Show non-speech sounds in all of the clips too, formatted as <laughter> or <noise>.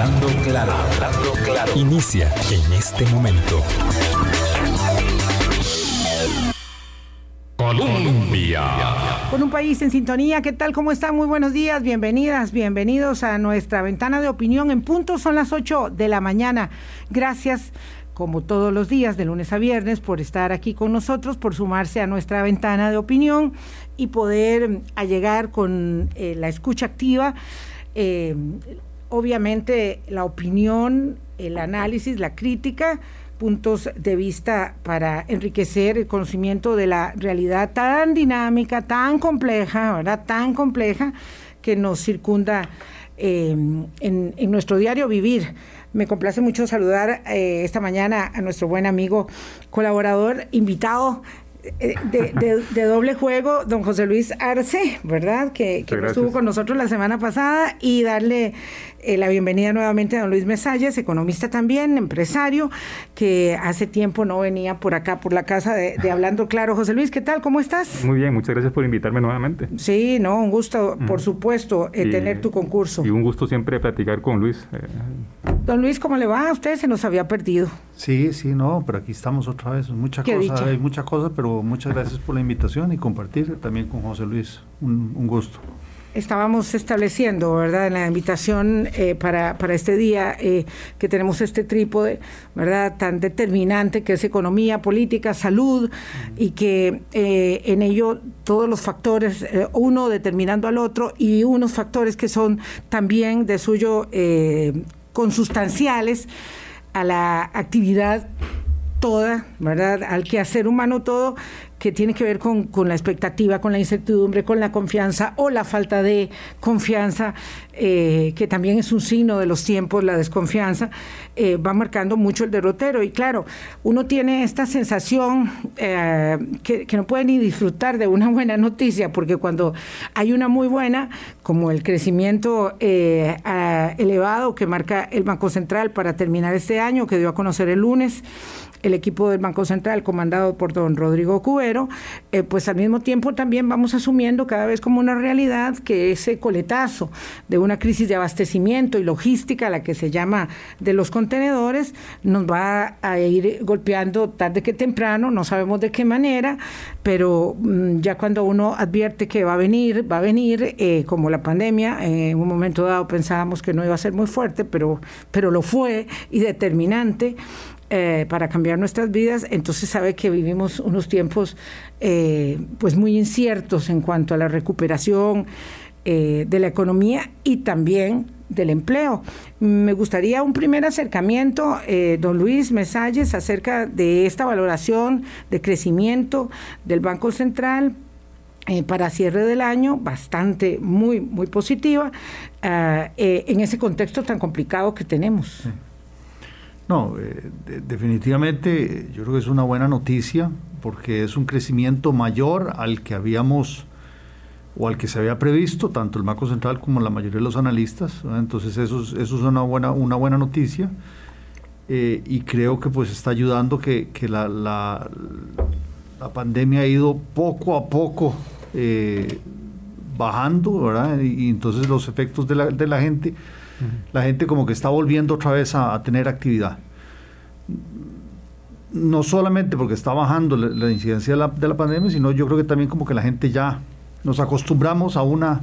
Hablando claro, hablando claro. Inicia en este momento. Colombia. Con un país en sintonía, ¿qué tal? ¿Cómo están? Muy buenos días, bienvenidas, bienvenidos a nuestra ventana de opinión. En punto son las 8 de la mañana. Gracias, como todos los días, de lunes a viernes, por estar aquí con nosotros, por sumarse a nuestra ventana de opinión y poder allegar con eh, la escucha activa. Eh, obviamente la opinión, el análisis, la crítica puntos de vista para enriquecer el conocimiento de la realidad tan dinámica, tan compleja, ¿verdad? Tan compleja que nos circunda eh, en, en, nuestro diario vivir. Me complace mucho saludar eh, esta mañana a nuestro buen amigo, colaborador, invitado eh, de, de, doble juego, don José Luis Arce, ¿verdad? Que, que estuvo con nosotros la semana pasada y darle eh, la bienvenida nuevamente a don Luis Mesalles, economista también, empresario, que hace tiempo no venía por acá, por la casa de, Hablando Claro. José Luis, ¿qué tal? ¿Cómo estás? Muy bien, muchas gracias por invitarme nuevamente. Sí, no, un gusto, por supuesto, eh, tener tu concurso. Y un gusto siempre platicar con Luis. Don Luis, ¿cómo le va? A usted se nos había perdido. Sí, sí, no, pero aquí estamos otra vez. Muchas cosas, hay muchas cosas, pero muchas gracias por la invitación y compartir también con José Luis. Un, gusto. Estábamos estableciendo, ¿verdad?, en la invitación eh, para, para, este día eh, que tenemos este trípode, ¿verdad?, tan determinante que es economía, política, salud, y que eh, en ello todos los factores, uno determinando al otro, y unos factores que son también de suyo consustanciales a la actividad toda, ¿verdad? Al quehacer humano todo, que tiene que ver con, con, la expectativa, con la incertidumbre, con la confianza o la falta de confianza, eh, que también es un signo de los tiempos, la desconfianza, eh, va marcando mucho el derrotero. Y claro, uno tiene esta sensación eh, que, que, no puede ni disfrutar de una buena noticia, porque cuando hay una muy buena, como el crecimiento elevado que marca el Banco Central para terminar este año, que dio a conocer el lunes, el equipo del Banco Central comandado por don Rodrigo Cubero, eh, pues al mismo tiempo también vamos asumiendo cada vez como una realidad que ese coletazo de una crisis de abastecimiento y logística, la que se llama de los contenedores, nos va a ir golpeando tarde que temprano, no sabemos de qué manera, pero mm, ya cuando uno advierte que va a venir, va a venir, eh, como la pandemia, en un momento dado pensábamos que no iba a ser muy fuerte, pero, pero lo fue y determinante. Eh, para cambiar nuestras vidas, entonces sabe que vivimos unos tiempos eh, pues muy inciertos en cuanto a la recuperación eh, de la economía y también del empleo. Me gustaría un primer acercamiento, don Luis Mesalles, acerca de esta valoración de crecimiento del Banco Central para cierre del año, bastante, muy, muy positiva, en ese contexto tan complicado que tenemos. No, eh, definitivamente yo creo que es una buena noticia porque es un crecimiento mayor al que habíamos o al que se había previsto, tanto el Banco Central como la mayoría de los analistas. Entonces eso, es una buena, una buena noticia eh, y creo que pues está ayudando que, la, la, la, pandemia ha ido poco a poco eh, bajando, ¿verdad? Y, entonces los efectos de la, de la gente la gente como que está volviendo otra vez a, tener actividad. No solamente porque está bajando la, incidencia de la, de la, pandemia, sino yo creo que también como que la gente ya nos acostumbramos a una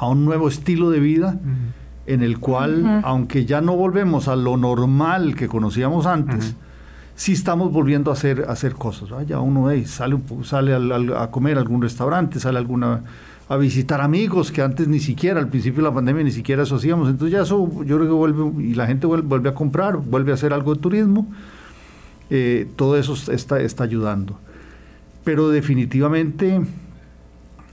a un nuevo estilo de vida en el cual, aunque ya no volvemos a lo normal que conocíamos antes, sí estamos volviendo a hacer, hacer cosas. Ya uno sale, sale a comer a algún restaurante, sale a alguna a visitar amigos que antes ni siquiera, al principio de la pandemia, ni siquiera eso hacíamos. Entonces ya eso yo creo que vuelve, y la gente vuelve, a comprar, vuelve a hacer algo de turismo. Eh, todo eso está, está ayudando. Pero definitivamente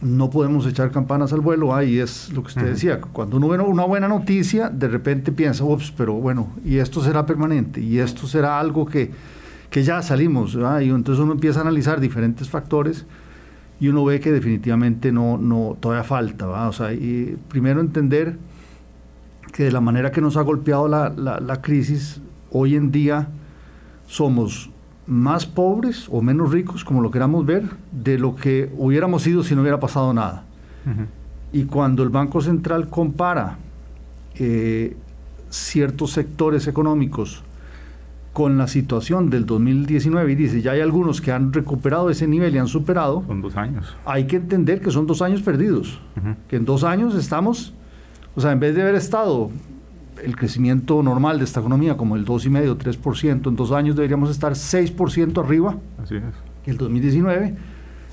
no podemos echar campanas al vuelo. Ahí es lo que usted decía. Cuando uno ve una buena noticia, de repente piensa, ups, pero bueno, y esto será permanente, y esto será algo que, que ya salimos. Y entonces uno empieza a analizar diferentes factores y uno ve que definitivamente no, no todavía falta. O sea, y primero entender que de la manera que nos ha golpeado la, la, crisis, hoy en día somos más pobres o menos ricos, como lo queramos ver, de lo que hubiéramos sido si no hubiera pasado nada. Y cuando el Banco Central compara eh, ciertos sectores económicos con la situación del 2019 y dice, ya hay algunos que han recuperado ese nivel y han superado. Son dos años. Hay que entender que son dos años perdidos, que en dos años estamos, o sea, en vez de haber estado el crecimiento normal de esta economía como el 2,5, 3%, en dos años deberíamos estar 6% arriba Así es. que el 2019.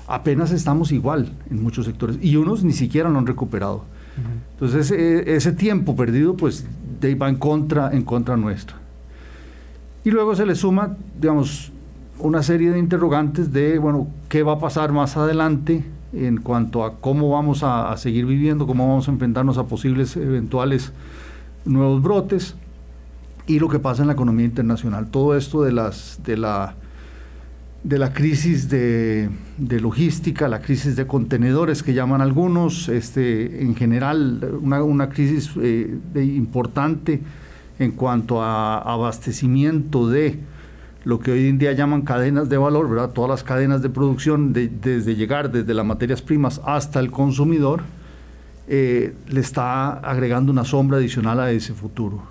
Apenas estamos igual en muchos sectores y unos ni siquiera lo han recuperado. Entonces ese, ese tiempo perdido pues va en contra, en contra nuestra. Y luego se le suma, digamos, una serie de interrogantes de, bueno, qué va a pasar más adelante en cuanto a cómo vamos a, seguir viviendo, cómo vamos a enfrentarnos a posibles eventuales nuevos brotes y lo que pasa en la economía internacional. Todo esto de, las, de, la, de la crisis de, de logística, la crisis de contenedores que llaman algunos, este, en general una, una crisis eh, importante en cuanto a abastecimiento de lo que hoy en día llaman cadenas de valor, ¿verdad? Todas las cadenas de producción, de, desde llegar desde las materias primas hasta el consumidor, eh, le está agregando una sombra adicional a ese futuro.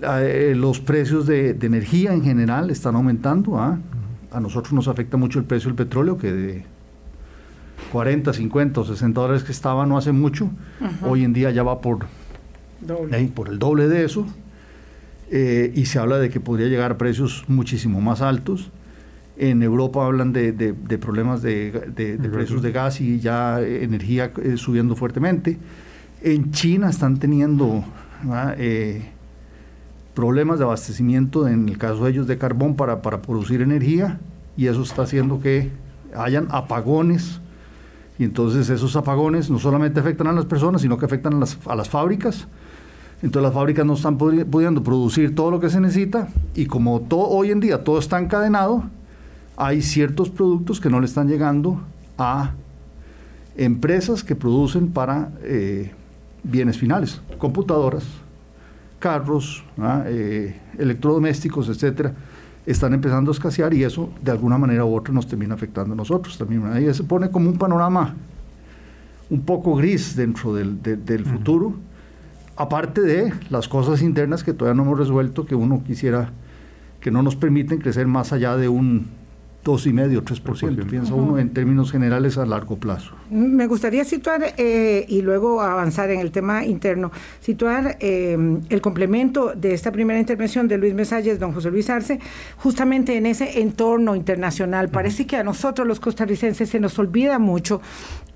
Eh, los precios de, de, energía en general están aumentando. ¿ah? A nosotros nos afecta mucho el precio del petróleo, que de 40, 50 o 60 dólares que estaba no hace mucho, uh -huh. hoy en día ya va por, eh, por el doble de eso. Eh, y se habla de que podría llegar a precios muchísimo más altos. En Europa hablan de, de, de problemas de, de precios de gas y ya energía eh, subiendo fuertemente. En China están teniendo eh, problemas de abastecimiento, en el caso de ellos, de carbón para, para producir energía y eso está haciendo que hayan apagones. Y entonces esos apagones no solamente afectan a las personas, sino que afectan a las, a las fábricas. Entonces las fábricas no están pudiendo producir todo lo que se necesita y como todo, hoy en día todo está encadenado, hay ciertos productos que no le están llegando a empresas que producen para eh, bienes finales, computadoras, carros, eh, electrodomésticos, etcétera, están empezando a escasear y eso de alguna manera u otra nos termina afectando a nosotros también. Ahí se pone como un panorama un poco gris dentro del, de, del uh -huh. futuro, aparte de las cosas internas que todavía no hemos resuelto, que uno quisiera, que no nos permiten crecer más allá de un dos y medio, tres por ciento, piensa uh -huh. uno en términos generales a largo plazo. Me gustaría situar eh, y luego avanzar en el tema interno, situar eh, el complemento de esta primera intervención de Luis Mesalles, don José Luis Arce, justamente en ese entorno internacional. Uh -huh. Parece que a nosotros los costarricenses se nos olvida mucho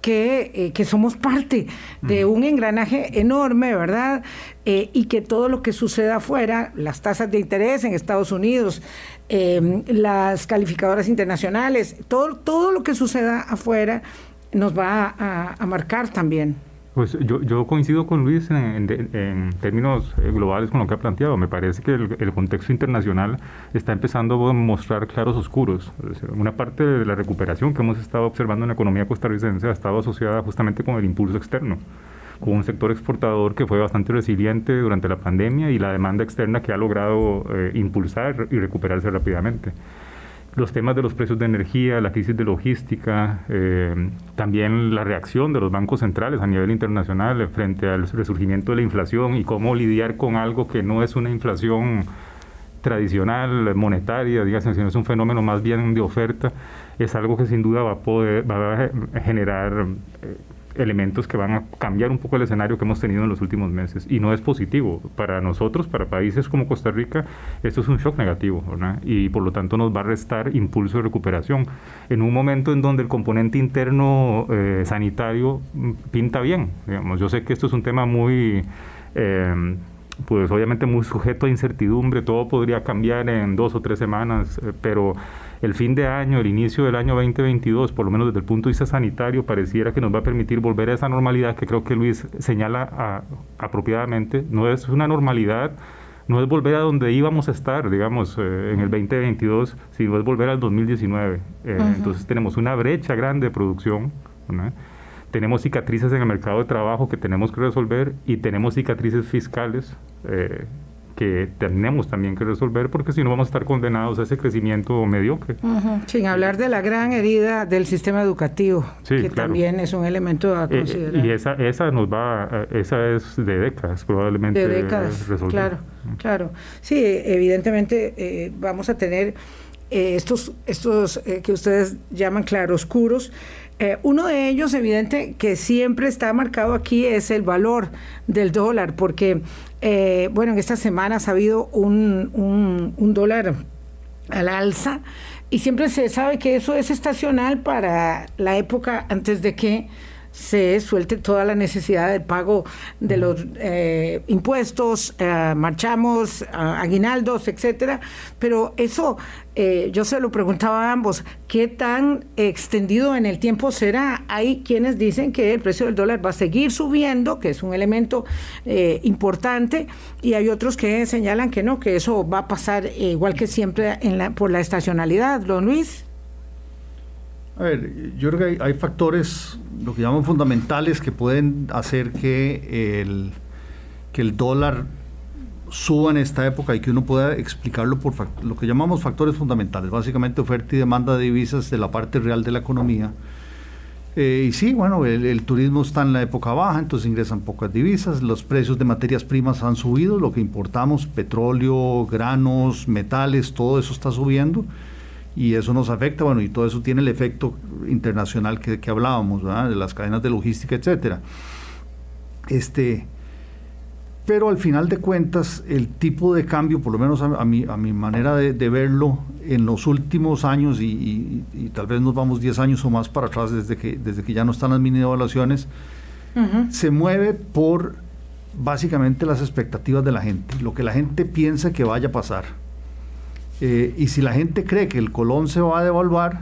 que, eh, que, somos parte de un engranaje enorme, ¿verdad? Eh, y que todo lo que suceda afuera, las tasas de interés en Estados Unidos, eh, las calificadoras internacionales, todo, todo lo que suceda afuera nos va a, a marcar también. Pues yo, yo, coincido con Luis en, términos globales con lo que ha planteado. Me parece que el, el, contexto internacional está empezando a mostrar claros oscuros. Una parte de la recuperación que hemos estado observando en la economía costarricense ha estado asociada justamente con el impulso externo con un sector exportador que fue bastante resiliente durante la pandemia y la demanda externa que ha logrado eh, impulsar y recuperarse rápidamente los temas de los precios de energía, la crisis de logística, eh, también la reacción de los bancos centrales a nivel internacional frente al resurgimiento de la inflación y cómo lidiar con algo que no es una inflación tradicional, monetaria, digamos, sino es un fenómeno más bien de oferta, es algo que sin duda va a poder, va a generar eh, elementos que van a cambiar un poco el escenario que hemos tenido en los últimos meses. Y no es positivo. Para nosotros, para países como Costa Rica, esto es un shock negativo ¿verdad? y por lo tanto nos va a restar impulso de recuperación. En un momento en donde el componente interno eh, sanitario pinta bien, digamos, yo sé que esto es un tema muy eh, pues obviamente muy sujeto a incertidumbre, todo podría cambiar en dos o tres semanas, eh, pero el fin de año, el inicio del año 2022, por lo menos desde el punto de vista sanitario, pareciera que nos va a permitir volver a esa normalidad que creo que Luis señala a, apropiadamente. No es una normalidad, no es volver a donde íbamos a estar, digamos, eh, en el 2022, sino es volver al 2019. Eh, uh -huh. Entonces tenemos una brecha grande de producción. ¿no? tenemos cicatrices en el mercado de trabajo que tenemos que resolver y tenemos cicatrices fiscales eh, que tenemos también que resolver porque si no vamos a estar condenados a ese crecimiento mediocre. Sin hablar de la gran herida del sistema educativo, que también es un elemento a eh, considerar. y esa, esa nos va, esa es de décadas probablemente. De décadas, claro, claro. Sí, evidentemente eh, vamos a tener eh, estos, estos que ustedes llaman claroscuros, eh, uno de ellos, evidente, que siempre está marcado aquí es el valor del dólar, porque, eh, bueno, en estas semanas ha habido un, un, un dólar al alza y siempre se sabe que eso es estacional para la época antes de que se suelte toda la necesidad del pago de los eh, impuestos, eh, marchamos, aguinaldos, etcétera. Pero eso, eh, yo se lo preguntaba a ambos, ¿qué tan extendido en el tiempo será? Hay quienes dicen que el precio del dólar va a seguir subiendo, que es un elemento importante, y hay otros que señalan que no, que eso va a pasar igual que siempre en la, por la estacionalidad. Don Luis. A ver, yo creo que hay, factores, lo que llaman fundamentales, que pueden hacer que el, que el dólar suba en esta época y que uno pueda explicarlo por lo que llamamos factores fundamentales, básicamente oferta y demanda de divisas de la parte real de la economía. Eh, y sí, bueno, el, el, turismo está en la época baja, entonces ingresan pocas divisas, los precios de materias primas han subido, lo que importamos, petróleo, granos, metales, todo eso está subiendo y eso nos afecta, bueno, y todo eso tiene el efecto internacional que, que hablábamos, ¿verdad? de las cadenas de logística, etcétera. Este, pero al final de cuentas, el tipo de cambio, por lo menos a, mi, a mi manera de, verlo, en los últimos años, y, tal vez nos vamos 10 años o más para atrás desde que, desde que ya no están las mini evaluaciones, se mueve por básicamente las expectativas de la gente, lo que la gente piensa que vaya a pasar. Eh, y si la gente cree que el colón se va a devaluar,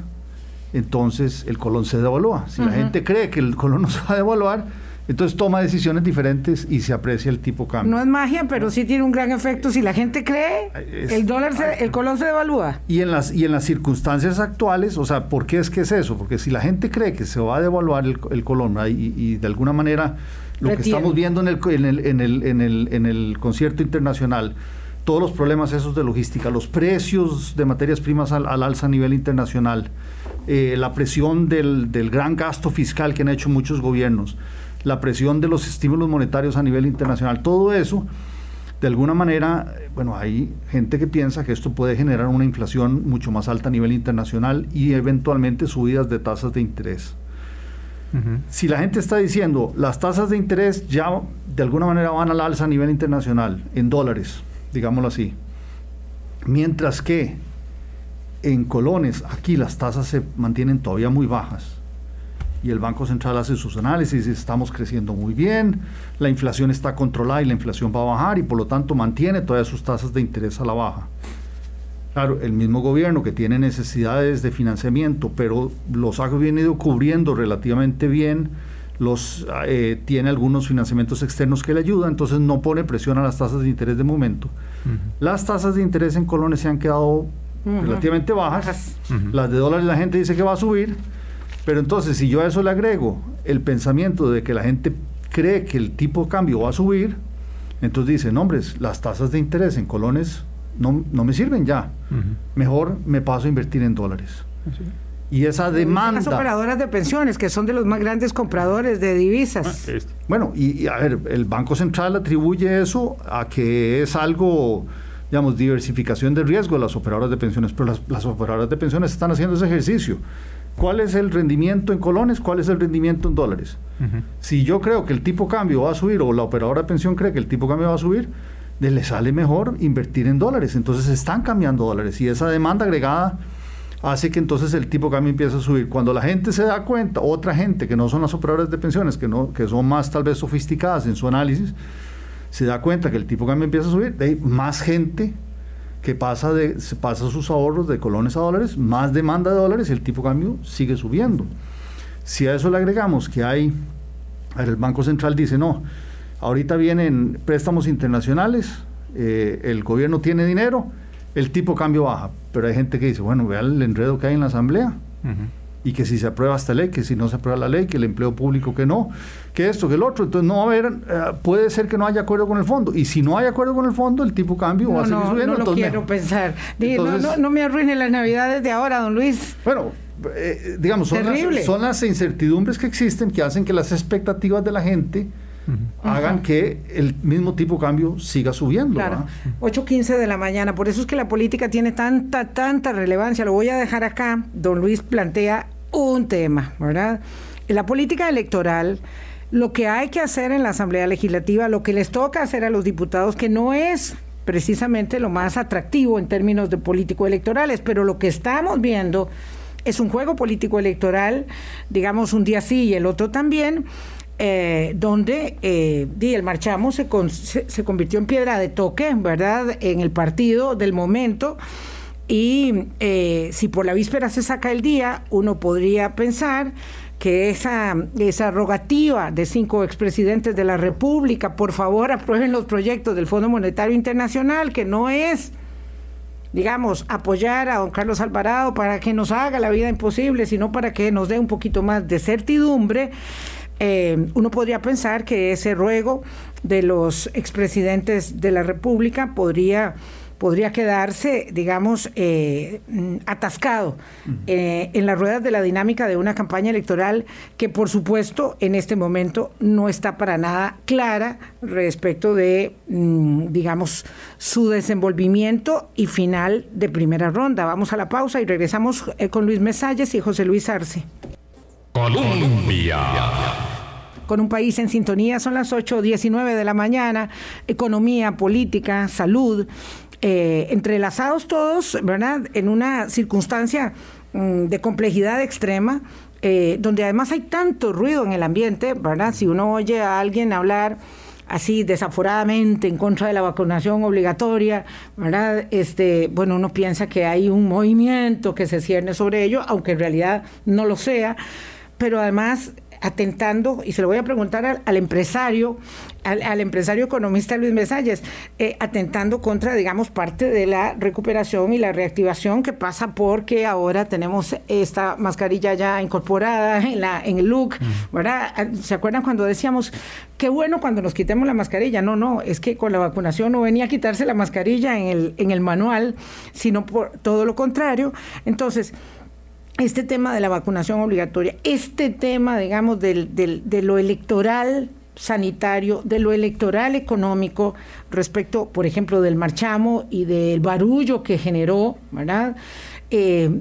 entonces el colón se devalúa. Si la gente cree que el colón no se va a devaluar, entonces toma decisiones diferentes y se aprecia el tipo cambio. No es magia, pero sí tiene un gran efecto. Si la gente cree, el dólar, el colón se devalúa. Y en las y en las circunstancias actuales, o sea, ¿por qué es que es eso? Porque si la gente cree que se va a devaluar el, colón y, de alguna manera lo que estamos viendo en el, en el, en el, en el, en el concierto internacional todos los problemas esos de logística, los precios de materias primas al, alza a nivel internacional, eh, la presión del, gran gasto fiscal que han hecho muchos gobiernos, la presión de los estímulos monetarios a nivel internacional, todo eso, de alguna manera, bueno, hay gente que piensa que esto puede generar una inflación mucho más alta a nivel internacional y eventualmente subidas de tasas de interés. Si la gente está diciendo las tasas de interés ya de alguna manera van al alza a nivel internacional en dólares, digámoslo así. Mientras que en colones, aquí las tasas se mantienen todavía muy bajas. Y el Banco Central hace sus análisis, estamos creciendo muy bien, la inflación está controlada y la inflación va a bajar y por lo tanto mantiene todas sus tasas de interés a la baja. Claro, el mismo gobierno que tiene necesidades de financiamiento, pero los ha venido cubriendo relativamente bien, los eh, tiene algunos financiamientos externos que le ayudan, entonces no pone presión a las tasas de interés de momento. Las tasas de interés en colones se han quedado relativamente bajas, las de dólares la gente dice que va a subir, pero entonces si yo a eso le agrego el pensamiento de que la gente cree que el tipo de cambio va a subir, entonces dicen, hombres, las tasas de interés en colones no, no me sirven ya, mejor me paso a invertir en dólares. Y esa demanda. Las operadoras de pensiones, que son de los más grandes compradores de divisas. Ah, bueno, y, a ver, el Banco Central atribuye eso a que es algo, digamos, diversificación de riesgo de las operadoras de pensiones, pero las, las operadoras de pensiones están haciendo ese ejercicio. ¿Cuál es el rendimiento en colones? ¿Cuál es el rendimiento en dólares? Si yo creo que el tipo cambio va a subir o la operadora de pensión cree que el tipo cambio va a subir, le sale mejor invertir en dólares. Entonces están cambiando dólares y esa demanda agregada hace que entonces el tipo cambio empiece a subir. Cuando la gente se da cuenta, otra gente que no son las operadoras de pensiones, que, no, que son más tal vez sofisticadas en su análisis, se da cuenta que el tipo cambio empieza a subir, hay más gente que pasa, de, pasa sus ahorros de colones a dólares, más demanda de dólares y el tipo cambio sigue subiendo. Si a eso le agregamos que hay, el Banco Central dice, no, ahorita vienen préstamos internacionales, eh, el gobierno tiene dinero, el tipo cambio baja. Pero hay gente que dice, bueno, vea el enredo que hay en la asamblea. y que si se aprueba esta ley, que si no se aprueba la ley, que el empleo público que no, que esto, que el otro. Entonces no va a haber, eh, puede ser que no haya acuerdo con el fondo. Y si no hay acuerdo con el fondo, el tipo cambio va a seguir subiendo. No lo quiero pensar. no, me arruine las navidades de ahora, don Luis. Bueno, eh, digamos, son las, son las incertidumbres que existen que hacen que las expectativas de la gente hagan que el mismo tipo de cambio siga subiendo. Claro. 8.15 de la mañana. Por eso es que la política tiene tanta, tanta relevancia. Lo voy a dejar acá. Don Luis plantea un tema, ¿verdad? La política electoral, lo que hay que hacer en la Asamblea Legislativa, lo que les toca hacer a los diputados, que no es precisamente lo más atractivo en términos de político electorales, pero lo que estamos viendo es un juego político electoral, digamos un día sí y el otro también, eh, donde eh, el marchamo se, se, convirtió en piedra de toque, ¿verdad?, en el partido del momento. Y eh, si por la víspera se saca el día, uno podría pensar que esa, esa rogativa de cinco expresidentes de la República, por favor aprueben los proyectos del Fondo Monetario Internacional, que no es digamos, apoyar a don Carlos Alvarado para que nos haga la vida imposible, sino para que nos dé un poquito más de certidumbre, eh, uno podría pensar que ese ruego de los expresidentes de la República podría podría quedarse, digamos, eh, atascado eh, en las ruedas de la dinámica de una campaña electoral que, por supuesto, en este momento no está para nada clara respecto de, mm, digamos, su desenvolvimiento y final de primera ronda. Vamos a la pausa y regresamos con Luis Mesalles y José Luis Arce. Colombia. Con un país en sintonía, son las 8.19 de la mañana, economía, política, salud, eh, entrelazados todos, ¿verdad? En una circunstancia mm, de complejidad extrema, eh, donde además hay tanto ruido en el ambiente, ¿verdad? Si uno oye a alguien hablar así desaforadamente en contra de la vacunación obligatoria, ¿verdad? Este, bueno, uno piensa que hay un movimiento que se cierne sobre ello, aunque en realidad no lo sea pero además atentando, y se lo voy a preguntar al, empresario, al, empresario economista Luis Mesalles, eh, atentando contra, digamos, parte de la recuperación y la reactivación que pasa porque ahora tenemos esta mascarilla ya incorporada en, la, en el look, mm. ¿verdad? ¿Se acuerdan cuando decíamos, qué bueno cuando nos quitemos la mascarilla? No, no, es que con la vacunación no venía a quitarse la mascarilla en el, en el manual, sino por todo lo contrario. Entonces, este tema de la vacunación obligatoria, este tema, digamos, del, de lo electoral sanitario, de lo electoral económico respecto, por ejemplo, del marchamo y del barullo que generó, ¿verdad? Eh,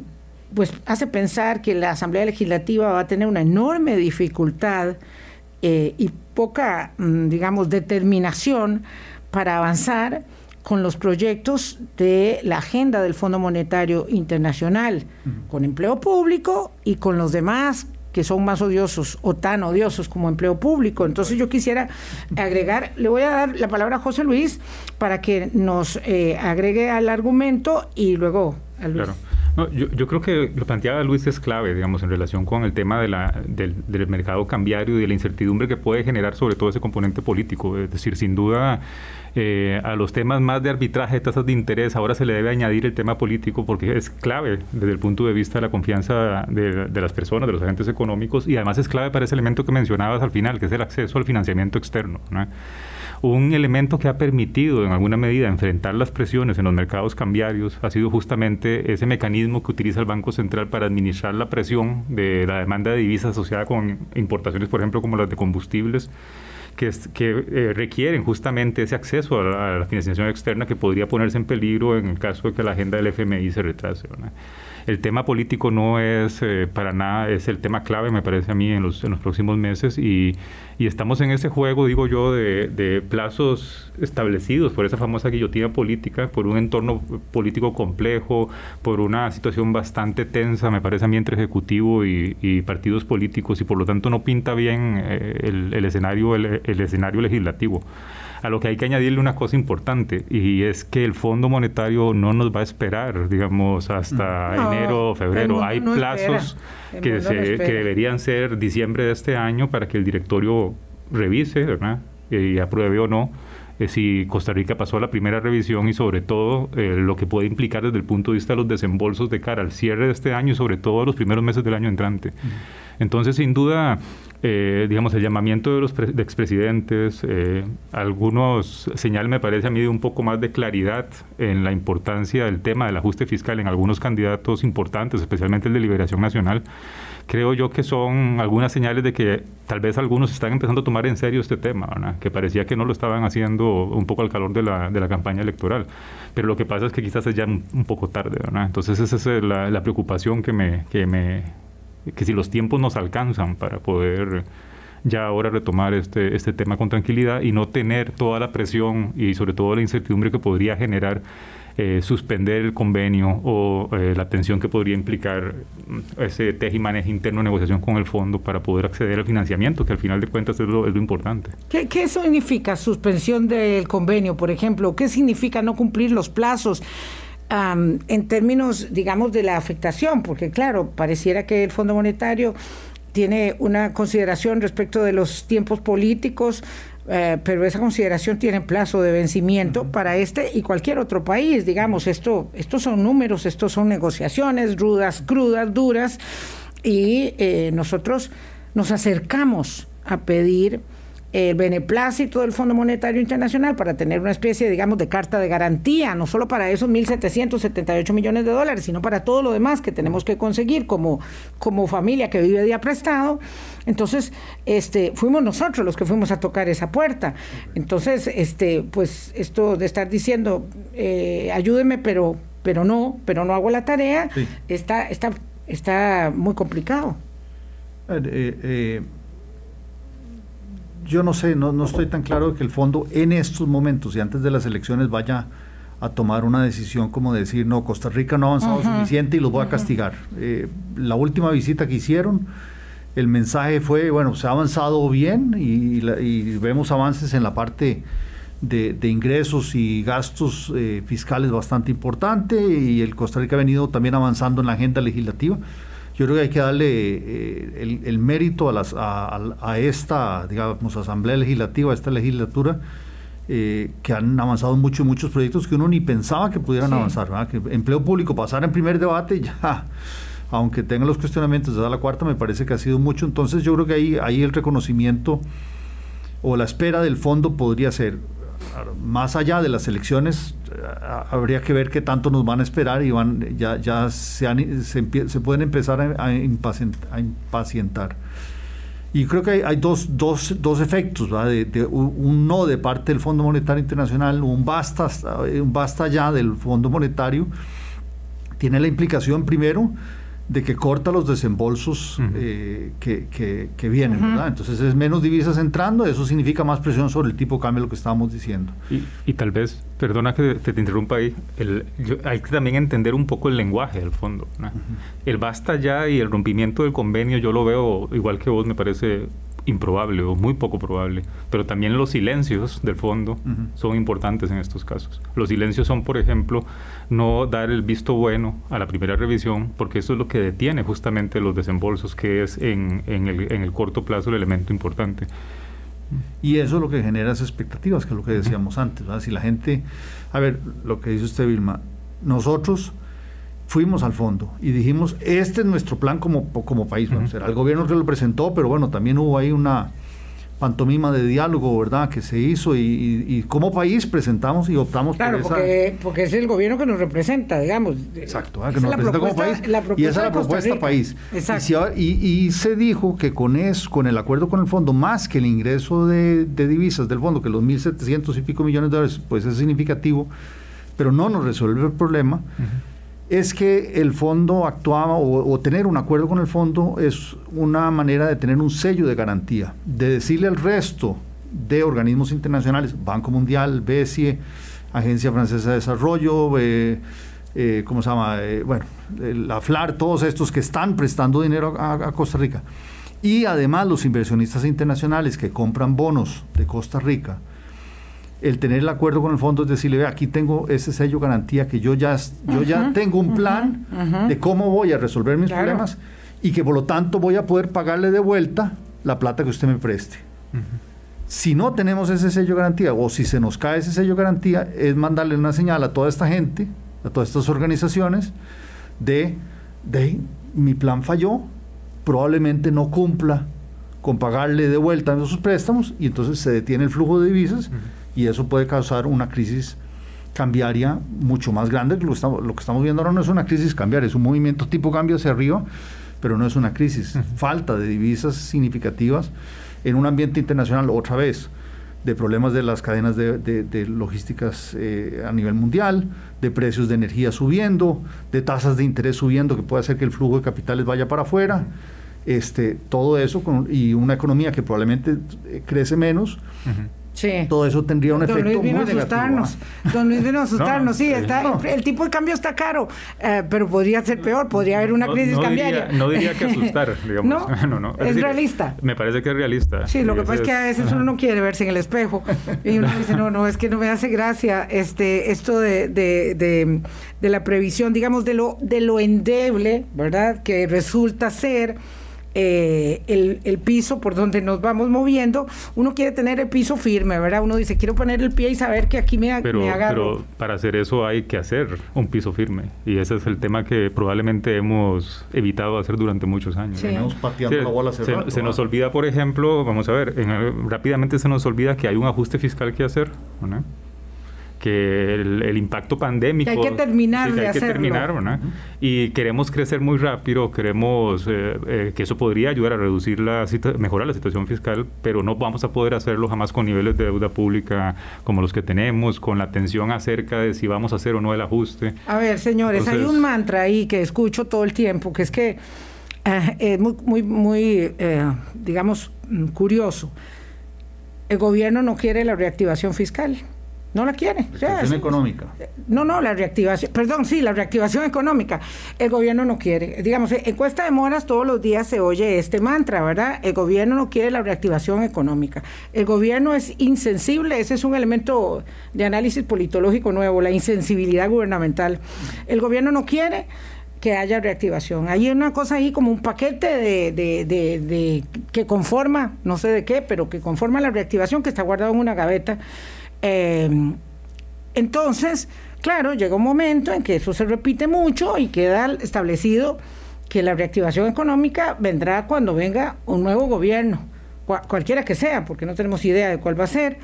pues hace pensar que la Asamblea Legislativa va a tener una enorme dificultad eh, y poca, mm, digamos, determinación para avanzar con los proyectos de la agenda del Fondo Monetario Internacional, con empleo público y con los demás que son más odiosos o tan odiosos como empleo público. Entonces yo quisiera agregar, le voy a dar la palabra a José Luis para que nos eh, agregue al argumento y luego a Luis. Claro. yo, yo, creo que lo planteaba Luis es clave, digamos, en relación con el tema de la, del, del, mercado cambiario y de la incertidumbre que puede generar sobre todo ese componente político. Es decir, sin duda eh, a los temas más de arbitraje, tasas de interés, ahora se le debe añadir el tema político porque es clave desde el punto de vista de la confianza de, las personas, de los agentes económicos y además es clave para ese elemento que mencionabas al final, que es el acceso al financiamiento externo. Un elemento que ha permitido en alguna medida enfrentar las presiones en los mercados cambiarios ha sido justamente ese mecanismo que utiliza el Banco Central para administrar la presión de la demanda de divisas asociada con importaciones, por ejemplo, como las de combustibles que, que eh, requieren justamente ese acceso a la, financiación externa que podría ponerse en peligro en el caso de que la agenda del FMI se retrase el tema político no es eh, para nada, es el tema clave, me parece a mí, en los, en los próximos meses. Y, y estamos en ese juego, digo yo, de, plazos establecidos por esa famosa guillotina política, por un entorno político complejo, por una situación bastante tensa, me parece a mí, entre Ejecutivo y, y partidos políticos. Y por lo tanto no pinta bien eh, el, el, escenario, el, el escenario legislativo a lo que hay que añadirle una cosa importante y es que el Fondo Monetario no nos va a esperar, digamos, hasta enero o febrero. Hay plazos que, se, que deberían ser diciembre de este año para que el directorio revise ¿verdad? y apruebe o no eh, si Costa Rica pasó a la primera revisión y sobre todo eh, lo que puede implicar desde el punto de vista de los desembolsos de cara al cierre de este año y sobre todo los primeros meses del año entrante. Entonces, sin duda, eh, digamos, el llamamiento de los expresidentes, algunos señales me parece a mí de un poco más de claridad en la importancia del tema del ajuste fiscal en algunos candidatos importantes, especialmente el de Liberación Nacional creo yo que son algunas señales de que tal vez algunos están empezando a tomar en serio este tema, que parecía que no lo estaban haciendo un poco al calor de la, de la campaña electoral. Pero lo que pasa es que quizás es ya un, poco tarde. ¿verdad? Entonces esa es la, la, preocupación que me, que me... que si los tiempos nos alcanzan para poder ya ahora retomar este, este tema con tranquilidad y no tener toda la presión y sobre todo la incertidumbre que podría generar eh, suspender el convenio o eh, la tensión que podría implicar mm, ese tej y interno de negociación con el fondo para poder acceder al financiamiento, que al final de cuentas es lo, importante. ¿Qué, ¿Qué, significa suspensión del convenio, por ejemplo? ¿Qué significa no cumplir los plazos? En términos, digamos, de la afectación, porque claro, pareciera que el Fondo Monetario tiene una consideración respecto de los tiempos políticos, eh, pero esa consideración tiene plazo de vencimiento para este y cualquier otro país. Digamos, esto, estos son números, estos son negociaciones rudas, crudas, duras, y eh, nosotros nos acercamos a pedir el beneplácito del Fondo Monetario Internacional para tener una especie, digamos, de carta de garantía, no solo para esos 1.778 millones de dólares, sino para todo lo demás que tenemos que conseguir como, como familia que vive día prestado. Entonces, este, fuimos nosotros los que fuimos a tocar esa puerta. Entonces, este, pues esto de estar diciendo, eh, ayúdeme, pero, pero no, pero no hago la tarea, está, está, está muy complicado. Eh, eh, yo no sé, no, no estoy tan claro de que el fondo en estos momentos y antes de las elecciones vaya a tomar una decisión como decir, no, Costa Rica no ha avanzado suficiente y los voy a castigar. Eh, la última visita que hicieron, el mensaje fue, bueno, se ha avanzado bien y, vemos avances en la parte de, ingresos y gastos eh, fiscales bastante importante y el Costa Rica ha venido también avanzando en la agenda legislativa yo creo que hay que darle eh, el, mérito a, las, a, esta, digamos, Asamblea Legislativa, a esta legislatura, eh, que han avanzado mucho en muchos proyectos que uno ni pensaba que pudieran avanzar. ¿verdad? Que empleo público pasar en primer debate, <laughs> ya, aunque tenga los cuestionamientos de la cuarta, me parece que ha sido mucho. Entonces yo creo que ahí, ahí el reconocimiento o la espera del fondo podría ser más allá de las elecciones, habría que ver qué tanto nos van a esperar y van ya, ya se, se, pueden empezar a, impacientar. Y creo que hay, dos, dos, dos, efectos, de, un no de parte del Fondo Monetario Internacional, un basta, un basta ya del Fondo Monetario, tiene la implicación primero de que corta los desembolsos eh, que, que, vienen, ¿verdad? Entonces es menos divisas entrando, eso significa más presión sobre el tipo de cambio, lo que estábamos diciendo. Y, y tal vez, perdona que te, interrumpa ahí, el, hay que también entender un poco el lenguaje del fondo. El basta ya y el rompimiento del convenio, yo lo veo igual que vos, me parece improbable o muy poco probable, pero también los silencios del fondo son importantes en estos casos. Los silencios son, por ejemplo, no dar el visto bueno a la primera revisión, porque eso es lo que detiene justamente los desembolsos, que es en, en, el, en el corto plazo el elemento importante. Y eso es lo que genera esas expectativas, que es lo que decíamos antes. Si la gente, a ver, lo que dice usted, Vilma, nosotros fuimos al fondo y dijimos, este es nuestro plan como, como país. será el gobierno que lo presentó, pero bueno, también hubo ahí una pantomima de diálogo, ¿verdad?, que se hizo y, como país presentamos y optamos por esa... porque, porque es el gobierno que nos representa, digamos. Exacto, que nos representa como país. y esa es la propuesta país. Exacto. Y, se dijo que con eso, con el acuerdo con el fondo, más que el ingreso de, divisas del fondo, que los 1.700 y pico millones de dólares, pues es significativo, pero no nos resuelve el problema es que el fondo actuaba o, tener un acuerdo con el fondo es una manera de tener un sello de garantía, de decirle al resto de organismos internacionales, Banco Mundial, BESIE, Agencia Francesa de Desarrollo, eh, eh, ¿cómo se llama? Eh, bueno, la FLAR, todos estos que están prestando dinero a Costa Rica. Y además los inversionistas internacionales que compran bonos de Costa Rica, el tener el acuerdo con el fondo es decirle, ve, aquí tengo ese sello garantía que yo ya, yo ya tengo un plan de cómo voy a resolver mis problemas y que por lo tanto voy a poder pagarle de vuelta la plata que usted me preste. Si no tenemos ese sello de garantía o si se nos cae ese sello de garantía, es mandarle una señal a toda esta gente, a todas estas organizaciones, de, de mi plan falló, probablemente no cumpla con pagarle de vuelta esos préstamos y entonces se detiene el flujo de divisas y eso puede causar una crisis cambiaria mucho más grande. Lo, estamos, lo que estamos viendo ahora no es una crisis cambiaria, es un movimiento tipo cambio hacia arriba, pero no es una crisis. Falta de divisas significativas en un ambiente internacional otra vez de problemas de las cadenas de, logísticas eh, a nivel mundial, de precios de energía subiendo, de tasas de interés subiendo, que puede hacer que el flujo de capitales vaya para afuera. Este, todo eso y una economía que probablemente eh, crece menos, todo eso tendría un efecto muy negativo. Asustarnos. Don Luis vino a <laughs> asustarnos, sí, está, el, tipo de cambio está caro, eh, pero podría ser peor, podría haber una crisis cambiaria. no diría que asustar, <laughs> digamos. <laughs> No, no, Es, realista. Me parece que es realista. Sí, lo que pasa es que a veces uno no quiere verse en el espejo y uno dice, no, no, es que no me hace gracia este, esto de, de, de, de la previsión, digamos, de lo, de lo endeble, ¿verdad? Que resulta ser eh, el, piso por donde nos vamos moviendo, uno quiere tener el piso firme, ¿verdad? Uno dice, quiero poner el pie y saber que aquí me, pero, me agarro. Pero para hacer eso hay que hacer un piso firme. Y ese es el tema que probablemente hemos evitado hacer durante muchos años. se, nos olvida, por ejemplo, vamos a ver, rápidamente se nos olvida que hay un ajuste fiscal que hacer. ¿no? Que el, impacto pandémico... Que hay que terminar de hay que terminar, Y queremos crecer muy rápido, queremos eh, eh, que eso podría ayudar a reducir la mejorar la situación fiscal, pero no vamos a poder hacerlo jamás con niveles de deuda pública como los que tenemos, con la tensión acerca de si vamos a hacer o no el ajuste. A ver, señores, hay un mantra ahí que escucho todo el tiempo, que es que eh, es muy, muy, muy digamos, curioso. El gobierno no quiere la reactivación fiscal. No la quiere. Reactivación económica. No, no, la reactivación, perdón, sí, la reactivación económica. El gobierno no quiere. Digamos, en Cuesta de Moras todos los días se oye este mantra, ¿verdad? El gobierno no quiere la reactivación económica. El gobierno es insensible, ese es un elemento de análisis politológico nuevo, la insensibilidad gubernamental. El gobierno no quiere que haya reactivación. Hay una cosa ahí como un paquete de, de, de que conforma, no sé de qué, pero que conforma la reactivación que está guardado en una gaveta Em, entonces, claro, llega un momento en que eso se repite mucho y queda establecido que la reactivación económica vendrá cuando venga un nuevo gobierno, cualquiera que sea, porque no tenemos idea de cuál va a ser.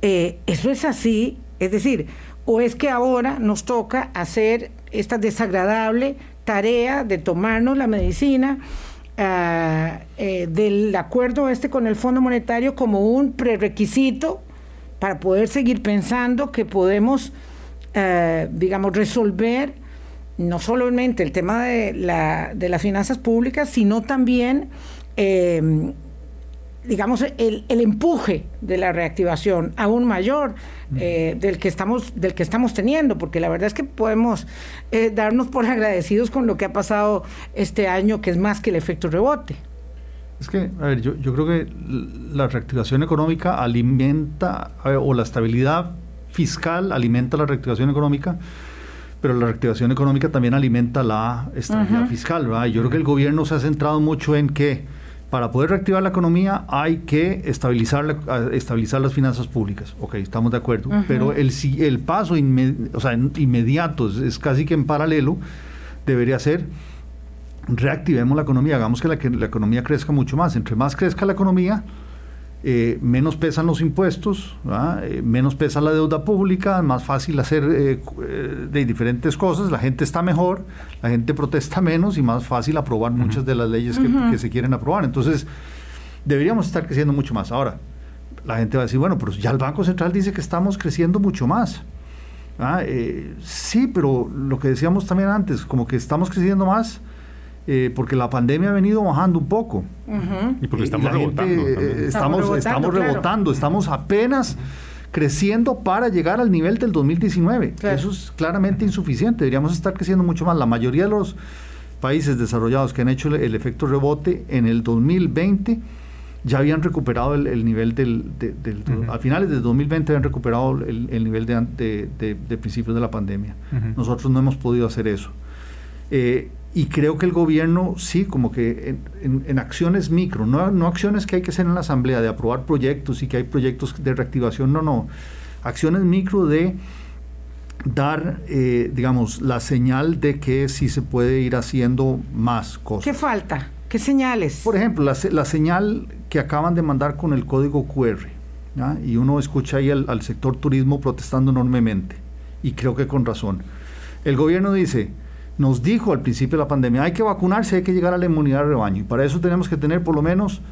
Eh, eso es así, es decir, o es que ahora nos toca hacer esta desagradable tarea de tomarnos la medicina ah, eh, del acuerdo este con el Fondo Monetario como un prerequisito para poder seguir pensando que podemos, eh, digamos, resolver no solamente el tema de, la, de las finanzas públicas, sino también, eh, digamos, el, el, empuje de la reactivación aún mayor eh, del, que estamos, del que estamos teniendo, porque la verdad es que podemos darnos por agradecidos con lo que ha pasado este año, que es más que el efecto rebote. Es que, a ver, yo, yo creo que la reactivación económica alimenta, o la estabilidad fiscal alimenta la reactivación económica, pero la reactivación económica también alimenta la estabilidad fiscal, ¿verdad? yo creo que el gobierno se ha centrado mucho en que para poder reactivar la economía hay que estabilizar, estabilizar las finanzas públicas. Ok, estamos de acuerdo. Pero el, el paso o sea, inmediato, es, casi que en paralelo, debería ser reactivemos la economía, hagamos que la, que la economía crezca mucho más. Entre más crezca la economía, eh, menos pesan los impuestos, eh, menos pesa la deuda pública, más fácil hacer eh, de diferentes cosas, la gente está mejor, la gente protesta menos y más fácil aprobar muchas de las leyes que, se quieren aprobar. Entonces, deberíamos estar creciendo mucho más. Ahora, la gente va a decir, bueno, pero ya el Banco Central dice que estamos creciendo mucho más. sí, pero lo que decíamos también antes, como que estamos creciendo más eh, porque la pandemia ha venido bajando un poco. Y porque estamos rebotando. Eh, estamos, estamos rebotando, estamos, apenas creciendo para llegar al nivel del 2019. Eso es claramente insuficiente, deberíamos estar creciendo mucho más. La mayoría de los países desarrollados que han hecho el, efecto rebote en el 2020 ya habían recuperado el, nivel del... A finales del 2020 habían recuperado el, nivel de, de, principios de la pandemia. Nosotros no hemos podido hacer eso. Eh, y creo que el gobierno, sí, como que en, acciones micro, no, no, acciones que hay que hacer en la asamblea, de aprobar proyectos y que hay proyectos de reactivación, no, no, acciones micro de dar, eh, digamos, la señal de que sí se puede ir haciendo más cosas. ¿Qué falta? ¿Qué señales? Por ejemplo, la, la señal que acaban de mandar con el código QR, y uno escucha ahí al sector turismo protestando enormemente, y creo que con razón. El gobierno dice, nos dijo al principio de la pandemia, hay que vacunarse, hay que llegar a la inmunidad de rebaño. Y para eso tenemos que tener por lo menos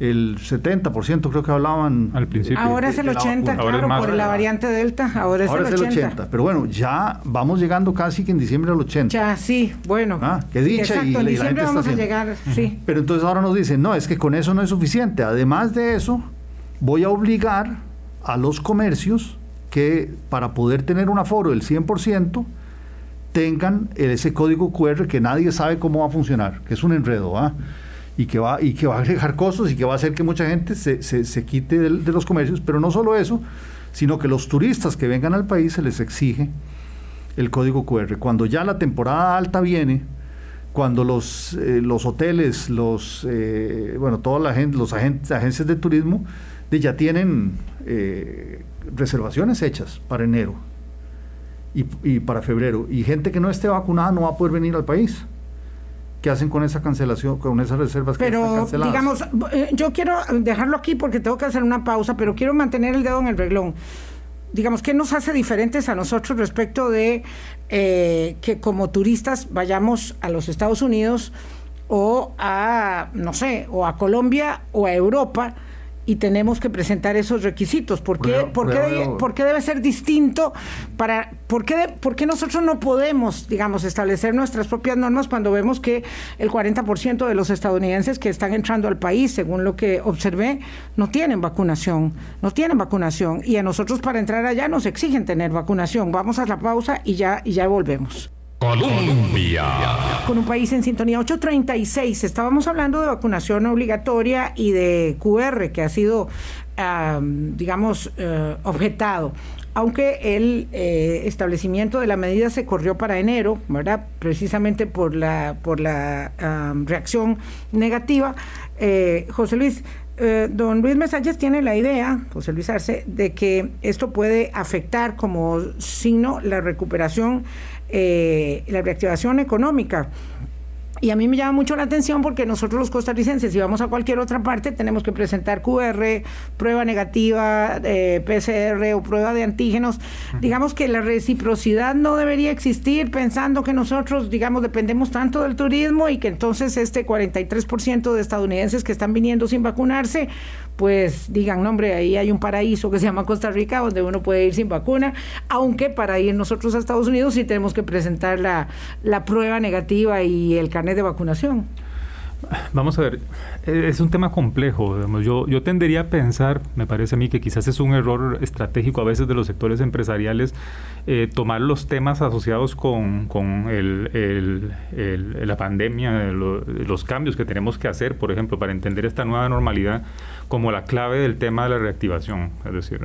el 70%, creo que hablaban al principio. Ahora es el 80, claro, por la variante Delta, ahora es, el, 80. Pero bueno, ya vamos llegando casi que en diciembre al 80. Ya, sí, bueno. Ah, qué dicha exacto, en diciembre vamos a llegar, sí. Pero entonces ahora nos dicen, no, es que con eso no es suficiente. Además de eso, voy a obligar a los comercios que para poder tener un aforo del 100%, tengan ese código QR que nadie sabe cómo va a funcionar, que es un enredo, ¿ah? y que va y que va a agregar costos y que va a hacer que mucha gente se, se, quite de, los comercios, pero no solo eso, sino que los turistas que vengan al país se les exige el código QR. Cuando ya la temporada alta viene, cuando los, eh, los hoteles, los eh, bueno, toda la gente, los agentes, agencias de turismo ya tienen eh, reservaciones hechas para enero y, para febrero. Y gente que no esté vacunada no va a poder venir al país. ¿Qué hacen con esa cancelación, con esas reservas que están canceladas? digamos, eh, yo quiero dejarlo aquí porque tengo que hacer una pausa, pero quiero mantener el dedo en el reglón. Digamos, ¿qué nos hace diferentes a nosotros respecto de eh, que como turistas vayamos a los Estados Unidos o a, no sé, o a Colombia o a Europa? Y tenemos que presentar esos requisitos. ¿Por qué, por qué, debe, ser distinto? Para, ¿por, qué ¿Por qué nosotros no podemos, digamos, establecer nuestras propias normas cuando vemos que el 40% de los estadounidenses que están entrando al país, según lo que observé, no tienen vacunación? No tienen vacunación. Y a nosotros para entrar allá nos exigen tener vacunación. Vamos a la pausa y ya, y ya volvemos. Colombia. Con un país en sintonía 836. Estábamos hablando de vacunación obligatoria y de QR que ha sido, digamos, eh, objetado. Aunque el eh, establecimiento de la medida se corrió para enero, ¿verdad? Precisamente por la, por la reacción negativa. Eh, José Luis, don Luis Mesalles tiene la idea, José Luis Arce, de que esto puede afectar como signo la recuperación eh, la reactivación económica. Y a mí me llama mucho la atención porque nosotros los costarricenses, si vamos a cualquier otra parte, tenemos que presentar QR, prueba negativa, eh, PCR o prueba de antígenos. Digamos que la reciprocidad no debería existir pensando que nosotros, digamos, dependemos tanto del turismo y que entonces este 43% de estadounidenses que están viniendo sin vacunarse, pues digan, no, hombre, ahí hay un paraíso que se llama Costa Rica donde uno puede ir sin vacuna, aunque para ir nosotros a Estados Unidos sí tenemos que presentar la, la prueba negativa y el carnet de vacunación. Vamos a ver, es un tema complejo. Yo, yo tendería a pensar, me parece a mí, que quizás es un error estratégico a veces de los sectores empresariales eh, tomar los temas asociados con, con el, la pandemia, los cambios que tenemos que hacer, por ejemplo, para entender esta nueva normalidad como la clave del tema de la reactivación. Es decir,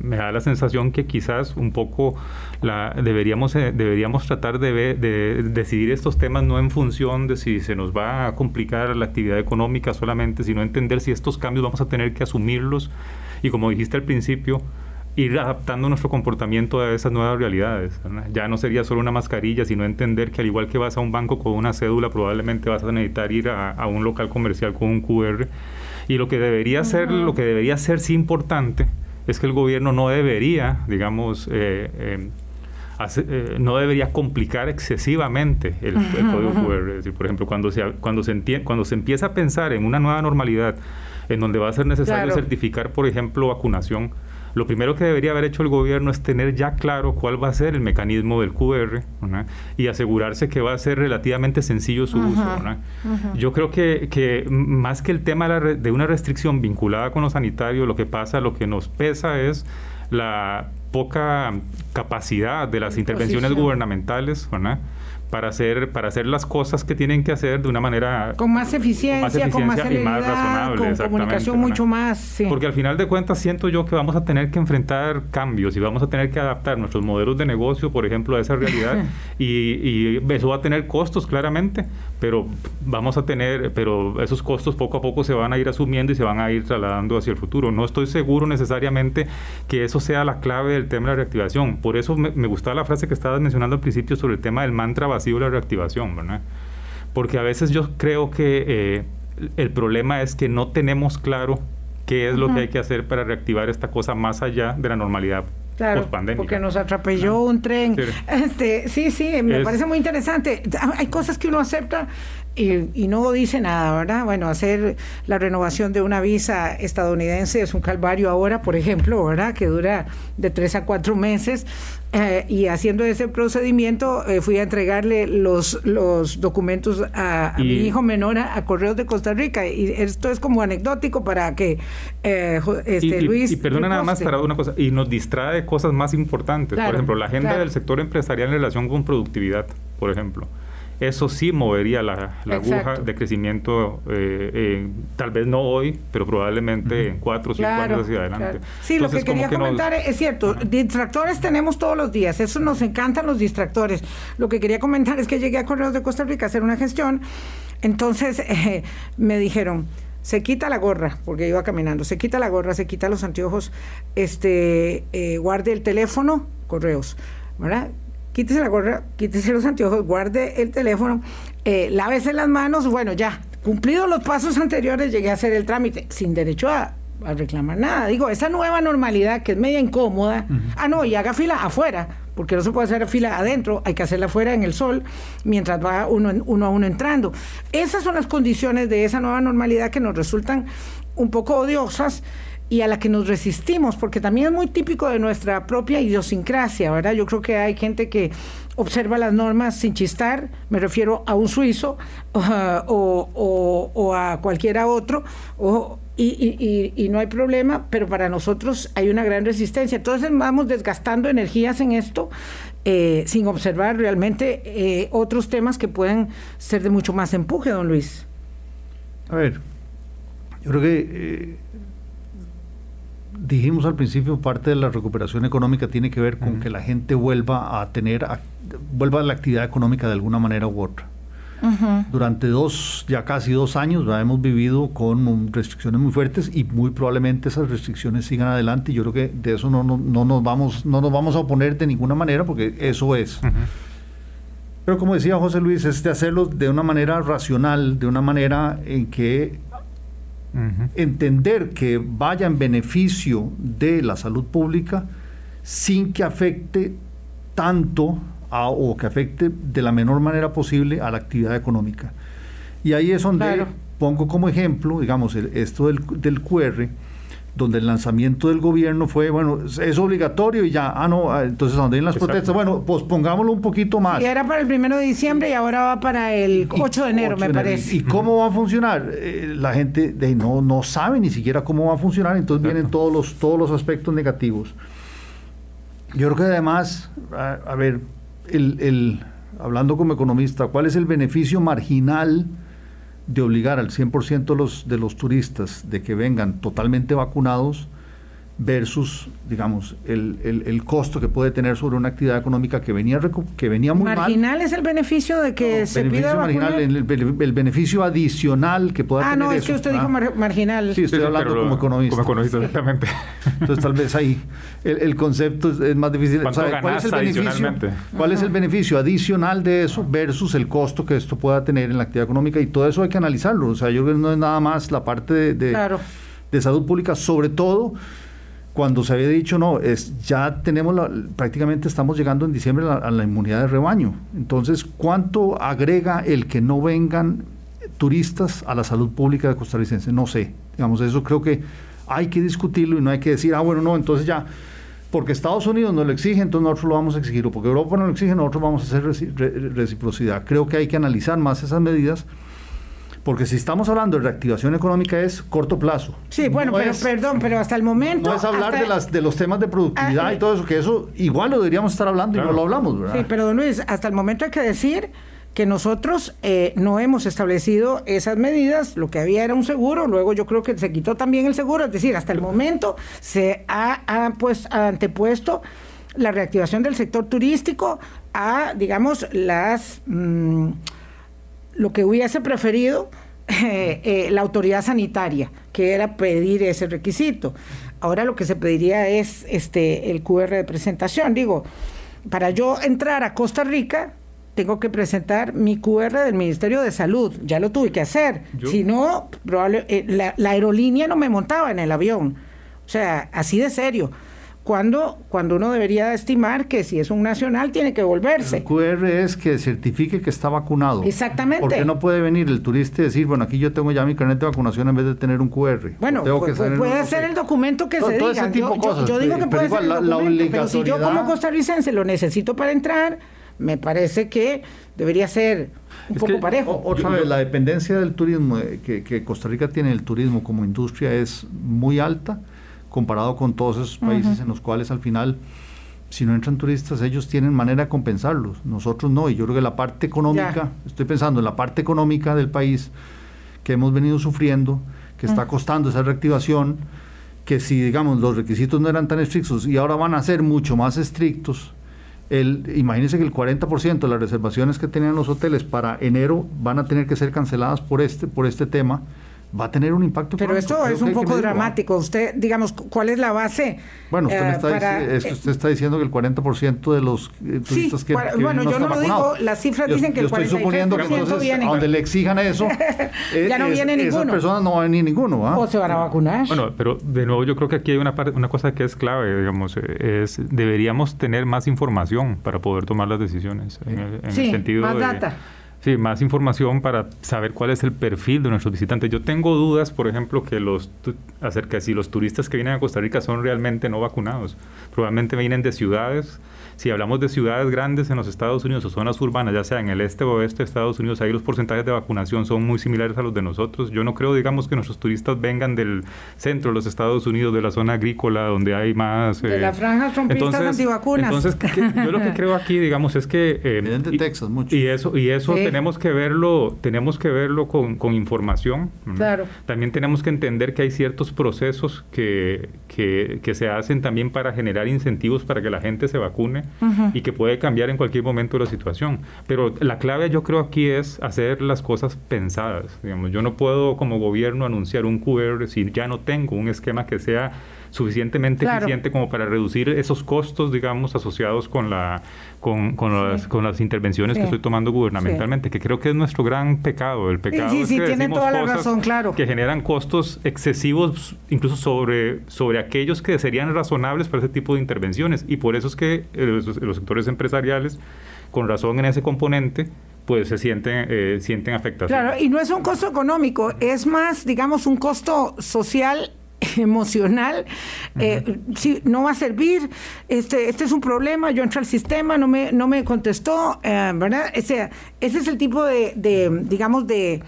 me da la sensación que quizás un poco la, deberíamos, eh, deberíamos tratar de, de, decidir estos temas no en función de si se nos va a complicar la actividad económica solamente, sino entender si estos cambios vamos a tener que asumirlos y como dijiste al principio, ir adaptando nuestro comportamiento a esas nuevas realidades. Ya no sería solo una mascarilla, sino entender que al igual que vas a un banco con una cédula, probablemente vas a necesitar ir a, a un local comercial con un QR y lo que debería ser, lo que debería ser sí importante es que el gobierno no debería, digamos, eh, eh, eh, no debería complicar excesivamente el, código QR. por ejemplo, cuando se, cuando, se cuando se empieza a pensar en una nueva normalidad, en donde va a ser necesario certificar, por ejemplo, vacunación, lo primero que debería haber hecho el gobierno es tener ya claro cuál va a ser el mecanismo del QR y asegurarse que va a ser relativamente sencillo su uso. Yo creo que, que, más que el tema de una restricción vinculada con lo sanitario, lo que pasa, lo que nos pesa es la poca capacidad de las intervenciones gubernamentales, ¿verdad? para hacer para hacer las cosas que tienen que hacer de una manera con más eficiencia, con más, y más razonable, con comunicación mucho más. Porque al final de cuentas siento yo que vamos a tener que enfrentar cambios y vamos a tener que adaptar nuestros modelos de negocio, por ejemplo, a esa realidad <laughs> y, y, eso va a tener costos claramente, pero vamos a tener, pero esos costos poco a poco se van a ir asumiendo y se van a ir trasladando hacia el futuro. No estoy seguro necesariamente que eso sea la clave del tema de la reactivación. Por eso me, me gustaba la frase que estabas mencionando al principio sobre el tema del mantra sido la reactivación, ¿verdad? Porque a veces yo creo que eh, el problema es que no tenemos claro qué es lo que hay que hacer para reactivar esta cosa más allá de la normalidad Claro, porque nos atropelló un tren. Sí. Este, sí, sí, me parece muy interesante. Hay cosas que uno acepta y, no dice nada, ¿verdad? Bueno, hacer la renovación de una visa estadounidense es un calvario ahora, por ejemplo, ¿verdad? Que dura de tres a cuatro meses. Eh, y haciendo ese procedimiento eh, fui a entregarle los, los documentos a, mi hijo menor a, Correos de Costa Rica. Y esto es como anecdótico para que eh, este, Luis... Y, perdona nada más para una cosa, y nos distrae de cosas más importantes. por ejemplo, la agenda del sector empresarial en relación con productividad, por ejemplo eso sí movería la, aguja de crecimiento, eh, eh, tal vez no hoy, pero probablemente en cuatro o cinco años hacia adelante. Sí, lo que quería comentar es, cierto, distractores tenemos todos los días, eso nos encantan los distractores. Lo que quería comentar es que llegué a Correos de Costa Rica a hacer una gestión, entonces <laughs> eh, me dijeron, se quita la gorra, porque iba caminando, se quita la gorra, se quita los anteojos, este, guarde el teléfono, correos, ¿verdad? Quítese la gorra, quítese los anteojos, guarde el teléfono, eh, lávese las manos, bueno, ya, cumplidos los pasos anteriores, llegué a hacer el trámite, sin derecho a, reclamar nada. Digo, esa nueva normalidad que es media incómoda, ah, no, y haga fila afuera, porque no se puede hacer fila adentro, hay que hacerla afuera en el sol, mientras va uno, uno a uno entrando. Esas son las condiciones de esa nueva normalidad que nos resultan un poco odiosas y a la que nos resistimos, porque también es muy típico de nuestra propia idiosincrasia, ¿verdad? Yo creo que hay gente que observa las normas sin chistar, me refiero a un suizo <laughs> o, a cualquiera otro, y, no hay problema, pero para nosotros hay una gran resistencia. Entonces vamos desgastando energías en esto eh, sin observar realmente eh, otros temas que pueden ser de mucho más empuje, don Luis. A ver, yo creo que... Eh, dijimos al principio, parte de la recuperación económica tiene que ver con que la gente vuelva a tener, vuelva a la actividad económica de alguna manera u otra. Durante dos, ya casi dos años, hemos vivido con restricciones muy fuertes y muy probablemente esas restricciones sigan adelante. Y yo creo que de eso no, no, no nos, vamos, no nos vamos a oponer de ninguna manera porque eso es. Pero como decía José Luis, es de hacerlo de una manera racional, de una manera en que entender que vaya en beneficio de la salud pública sin que afecte tanto o que afecte de la menor manera posible a la actividad económica. Y ahí es donde pongo como ejemplo, digamos, esto del, del QR, donde el lanzamiento del gobierno fue, bueno, es obligatorio y ya, ah, no, ah, entonces donde hay las protestas, bueno, pospongámoslo un poquito más. Y era para el primero de diciembre y ahora va para el 8 de enero, me parece. ¿Y cómo va a funcionar? Eh, la gente de, no, no sabe ni siquiera cómo va a funcionar, entonces vienen todos los, todos los aspectos negativos. Yo creo que además, a, ver, el, el, hablando como economista, ¿cuál es el beneficio marginal? De obligar al 100% de los, de los turistas de que vengan totalmente vacunados versus, digamos, el, el, costo que puede tener sobre una actividad económica que venía, que venía muy marginal es el beneficio de que se pida marginal, el, beneficio adicional que pueda tener Ah, no, es que usted dijo marginal. Sí, estoy hablando como economista. Como economista, exactamente. <laughs> Entonces, tal vez ahí el, concepto es, más difícil. ¿Cuál es el beneficio? ¿Cuál es el beneficio adicional de eso versus el costo que esto pueda tener en la actividad económica? Y todo eso hay que analizarlo. O sea, yo creo que no es nada más la parte de, de, de salud pública, sobre todo cuando se había dicho, no, es, ya tenemos, la, prácticamente estamos llegando en diciembre a la, inmunidad de rebaño. Entonces, ¿cuánto agrega el que no vengan turistas a la salud pública de costarricense? No sé. Digamos, eso creo que hay que discutirlo y no hay que decir, ah, bueno, no, entonces ya, porque Estados Unidos nos lo exige, entonces nosotros lo vamos a exigir, o porque Europa nos lo exige, nosotros vamos a hacer reciprocidad. Creo que hay que analizar más esas medidas Porque si estamos hablando de reactivación económica es corto plazo. Sí, bueno, pero perdón, pero hasta el momento... No es hablar de, las, de los temas de productividad ah, y todo eso, que eso igual lo deberíamos estar hablando y no lo hablamos, ¿verdad? Sí, pero don Luis, hasta el momento hay que decir que nosotros eh, no hemos establecido esas medidas, lo que había era un seguro, luego yo creo que se quitó también el seguro, es decir, hasta el momento se ha, pues, antepuesto la reactivación del sector turístico a, digamos, las mm, lo que hubiese preferido <laughs> eh, eh, la autoridad sanitaria, que era pedir ese requisito. Ahora lo que se pediría es este el QR de presentación. Digo, para yo entrar a Costa Rica, tengo que presentar mi QR del Ministerio de Salud. Ya lo tuve que hacer. Si no, probable, eh, la, la, aerolínea no me montaba en el avión. O sea, así de serio. Cuando, cuando uno debería estimar que si es un nacional tiene que volverse. El QR es que certifique que está vacunado. Exactamente. Porque no puede venir el turista y decir, bueno, aquí yo tengo ya mi carnet de vacunación en vez de tener un QR. Bueno, puede ser el documento que se diga. yo, digo que puede ser el documento, pero si yo como costarricense lo necesito para entrar me parece que debería ser un poco parejo. Otra vez, la dependencia del turismo eh, que, Costa Rica tiene el turismo como industria es muy alta comparado con todos esos países en los cuales al final, si no entran turistas, ellos tienen manera de compensarlos. Nosotros no. Y yo creo que la parte económica, estoy pensando en la parte económica del país que hemos venido sufriendo, que está costando esa reactivación, que si, digamos, los requisitos no eran tan estrictos y ahora van a ser mucho más estrictos, el, imagínense que el 40% de las reservaciones que tenían los hoteles para enero van a tener que ser canceladas por este, por este tema va a tener un impacto. Pero esto es un poco dramático. Usted, digamos, ¿cuál es la base? Bueno, usted, está, es que usted está diciendo que el 40% de los eh, turistas que, que Bueno, yo no, lo digo, las cifras dicen que el 40% estoy suponiendo que entonces, donde le exijan eso, <laughs> ya no viene ninguno. Esas personas no van a venir ninguno. ¿ah? O se van a vacunar. Bueno, pero de nuevo yo creo que aquí hay una, una cosa que es clave, digamos, eh, es deberíamos tener más información para poder tomar las decisiones. En, el, en el sentido más de, data Sí, más información para saber cuál es el perfil de nuestros visitantes. Yo tengo dudas, por ejemplo, que los acerca de si los turistas que vienen a Costa Rica son realmente no vacunados. Probablemente vienen de ciudades si hablamos de ciudades grandes en los Estados Unidos o zonas urbanas, ya sea en el este o oeste de Estados Unidos, ahí los porcentajes de vacunación son muy similares a los de nosotros. Yo no creo, digamos, que nuestros turistas vengan del centro de los Estados Unidos, de la zona agrícola, donde hay más... de la eh, franja trompistas antivacunas. Entonces, yo lo que <laughs> creo aquí, digamos, es que... Eh, y, Texas, mucho. Y eso, y eso tenemos que verlo, tenemos que verlo con, con información. Claro. También tenemos que entender que hay ciertos procesos que, que, que se hacen también para generar incentivos para que la gente se vacune y que puede cambiar en cualquier momento la situación. Pero la clave yo creo aquí es hacer las cosas pensadas. Digamos, yo no puedo como gobierno anunciar un QR si ya no tengo un esquema que sea suficientemente eficiente como para reducir esos costos, digamos, asociados con la con, con, las, con las intervenciones que estoy tomando gubernamentalmente, que creo que es nuestro gran pecado. El pecado es que tiene toda la razón, claro. que generan costos excesivos, incluso sobre, sobre aquellos que serían razonables para ese tipo de intervenciones. Y por eso es que eh, los, sectores empresariales, con razón en ese componente, pues se sienten, eh, sienten afectados. Claro, y no es un costo económico, es más, digamos, un costo social <laughs> emocional, eh, si no va a servir, este, este es un problema, yo entro al sistema, no me, no me contestó, eh, ¿verdad? ese es el tipo de, de digamos, de,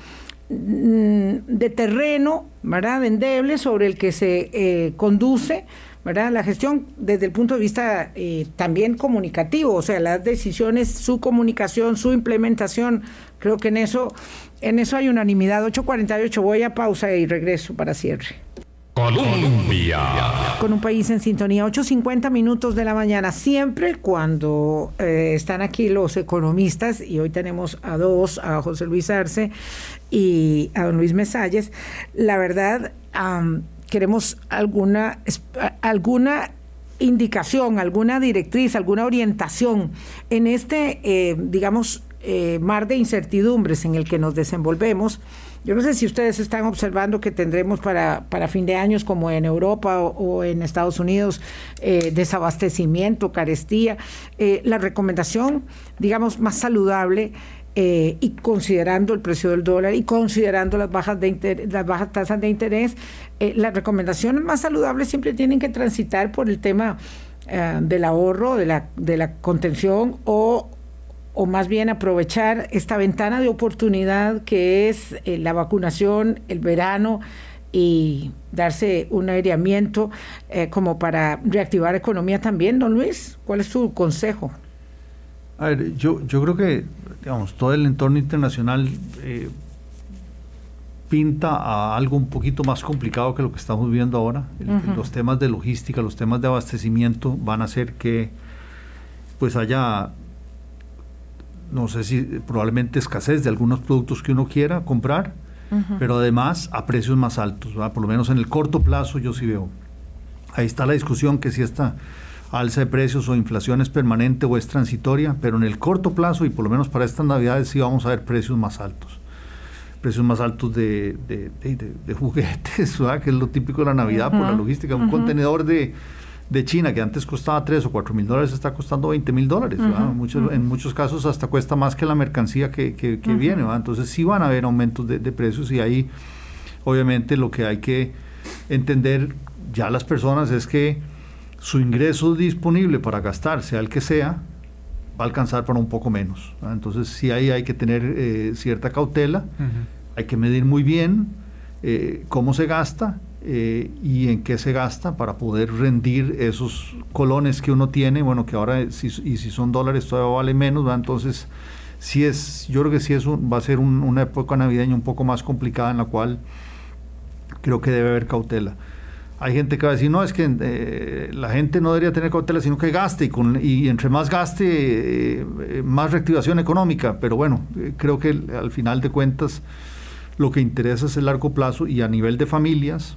mm, de terreno, ¿verdad? endeble sobre el que se eh, conduce, ¿verdad? La gestión desde el punto de vista también comunicativo, o sea, las decisiones, su comunicación, su implementación, creo que en eso, en eso hay unanimidad. 8.48, voy a pausa y regreso para cierre. Colombia. Con un país en sintonía, 8.50 minutos de la mañana, siempre cuando eh, están aquí los economistas, y hoy tenemos a dos, a José Luis Arce y a don Luis Mesalles, la verdad, queremos alguna, alguna indicación, alguna directriz, alguna orientación en este, eh, digamos, eh, mar de incertidumbres en el que nos desenvolvemos yo no sé si ustedes están observando que tendremos para, para fin de años, como en Europa o, en Estados Unidos, eh, desabastecimiento, carestía. La recomendación, digamos, más saludable eh, y considerando el precio del dólar y considerando las bajas, de las bajas tasas de interés, las recomendaciones más saludables siempre tienen que transitar por el tema del ahorro, de la, de la contención o o más bien aprovechar esta ventana de oportunidad que es eh, la vacunación, el verano y darse un aireamiento eh, como para reactivar economía también, don Luis? ¿Cuál es su consejo? A ver, yo, yo creo que, digamos, todo el entorno internacional eh, pinta a algo un poquito más complicado que lo que estamos viendo ahora. Los temas de logística, los temas de abastecimiento van a hacer que pues haya, no sé si probablemente escasez de algunos productos que uno quiera comprar, pero además a precios más altos, por lo menos en el corto plazo yo sí veo. Ahí está la discusión que si esta alza de precios o inflación es permanente o es transitoria, pero en el corto plazo y por lo menos para estas navidades sí vamos a ver precios más altos. Precios más altos de, de, juguetes, <laughs> que es lo típico de la Navidad por la logística. Un contenedor de, China que antes costaba 3 o 4 mil dólares está costando 20 mil dólares. En muchos casos hasta cuesta más que la mercancía que, que, viene. Entonces sí van a haber aumentos de, precios y ahí obviamente lo que hay que entender ya las personas es que su ingreso disponible para gastar, sea el que sea, va a alcanzar para un poco menos. Entonces sí ahí hay que tener eh, cierta cautela, hay que medir muy bien eh, cómo se gasta eh, y en qué se gasta para poder rendir esos colones que uno tiene, bueno, que ahora si, y si son dólares todavía vale menos, entonces sí es, yo creo que sí es va a ser una época navideña un poco más complicada en la cual creo que debe haber cautela. Hay gente que va a decir, no, es que eh, la gente no debería tener cautela, sino que gaste, y, con, y entre más gaste, eh, más reactivación económica. Pero bueno, eh, creo que al final de cuentas lo que interesa es el largo plazo y a nivel de familias,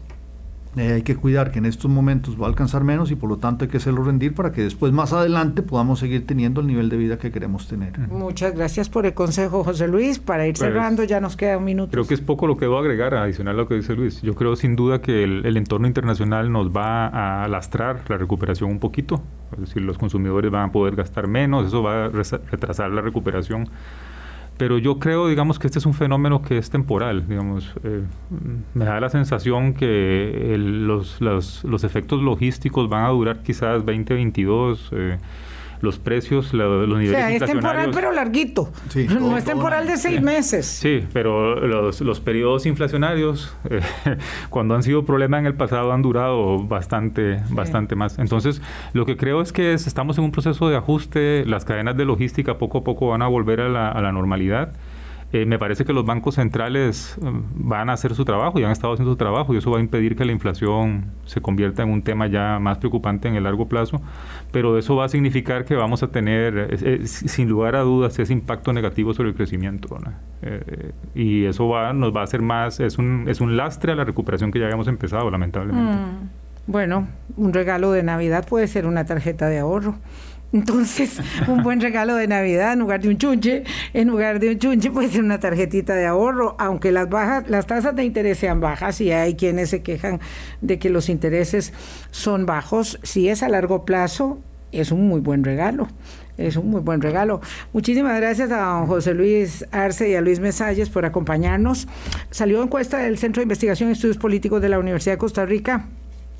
eh, hay que cuidar que en estos momentos va a alcanzar menos y por lo tanto hay que hacerlo rendir para que después más adelante podamos seguir teniendo el nivel de vida que queremos tener. Muchas gracias por el consejo, José Luis. Para ir pues, cerrando, ya nos queda un minuto. Creo que es poco lo que debo agregar, adicional a lo que dice Luis. Yo creo sin duda que el, el entorno internacional nos va a lastrar la recuperación un poquito. Es decir, los consumidores van a poder gastar menos, eso va a retrasar la recuperación pero yo creo, digamos, que este es un fenómeno que es temporal, digamos, eh, me da la sensación que los, los, los, efectos logísticos van a durar quizás 2022, eh, los precios, los niveles o sea, es temporal pero larguito. no es temporal de seis meses. Sí, pero los, los periodos inflacionarios, eh, <laughs> cuando han sido problemas en el pasado, han durado bastante, bastante más. Entonces, lo que creo es que estamos en un proceso de ajuste, las cadenas de logística poco a poco van a volver a la, a la normalidad. Eh, me parece que los bancos centrales um, van a hacer su trabajo y han estado haciendo su trabajo y eso va a impedir que la inflación se convierta en un tema ya más preocupante en el largo plazo, pero eso va a significar que vamos a tener, sin lugar a dudas, ese impacto negativo sobre el crecimiento. Eh, y eso va, nos va a hacer más, es un, es un lastre a la recuperación que ya habíamos empezado, lamentablemente. Mm. Bueno, un regalo de Navidad puede ser una tarjeta de ahorro. Entonces, un buen regalo de Navidad en lugar de un chunche, en lugar de un chunche puede ser una tarjetita de ahorro, aunque las bajas, las tasas de interés sean bajas y hay quienes se quejan de que los intereses son bajos, si es a largo plazo, es un muy buen regalo. Es un muy buen regalo. Muchísimas gracias a José Luis Arce y a Luis Mesalles por acompañarnos. Salió encuesta del Centro de Investigación y Estudios Políticos de la Universidad de Costa Rica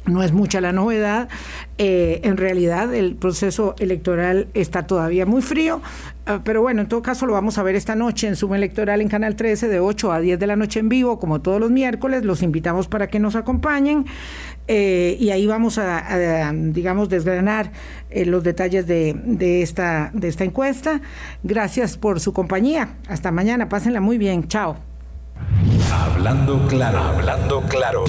no es mucha la novedad. Eh, en realidad el proceso electoral está todavía muy frío, ah, pero bueno, en todo caso lo vamos a ver esta noche en Suma Electoral en Canal 13 de 8 a 10 de la noche en vivo, como todos los miércoles. Los invitamos para que nos acompañen eh, y ahí vamos a, digamos, desgranar eh, los detalles de, esta, de esta encuesta. Gracias por su compañía. Hasta mañana. Pásenla muy bien. Chao. Hablando claro, hablando claro.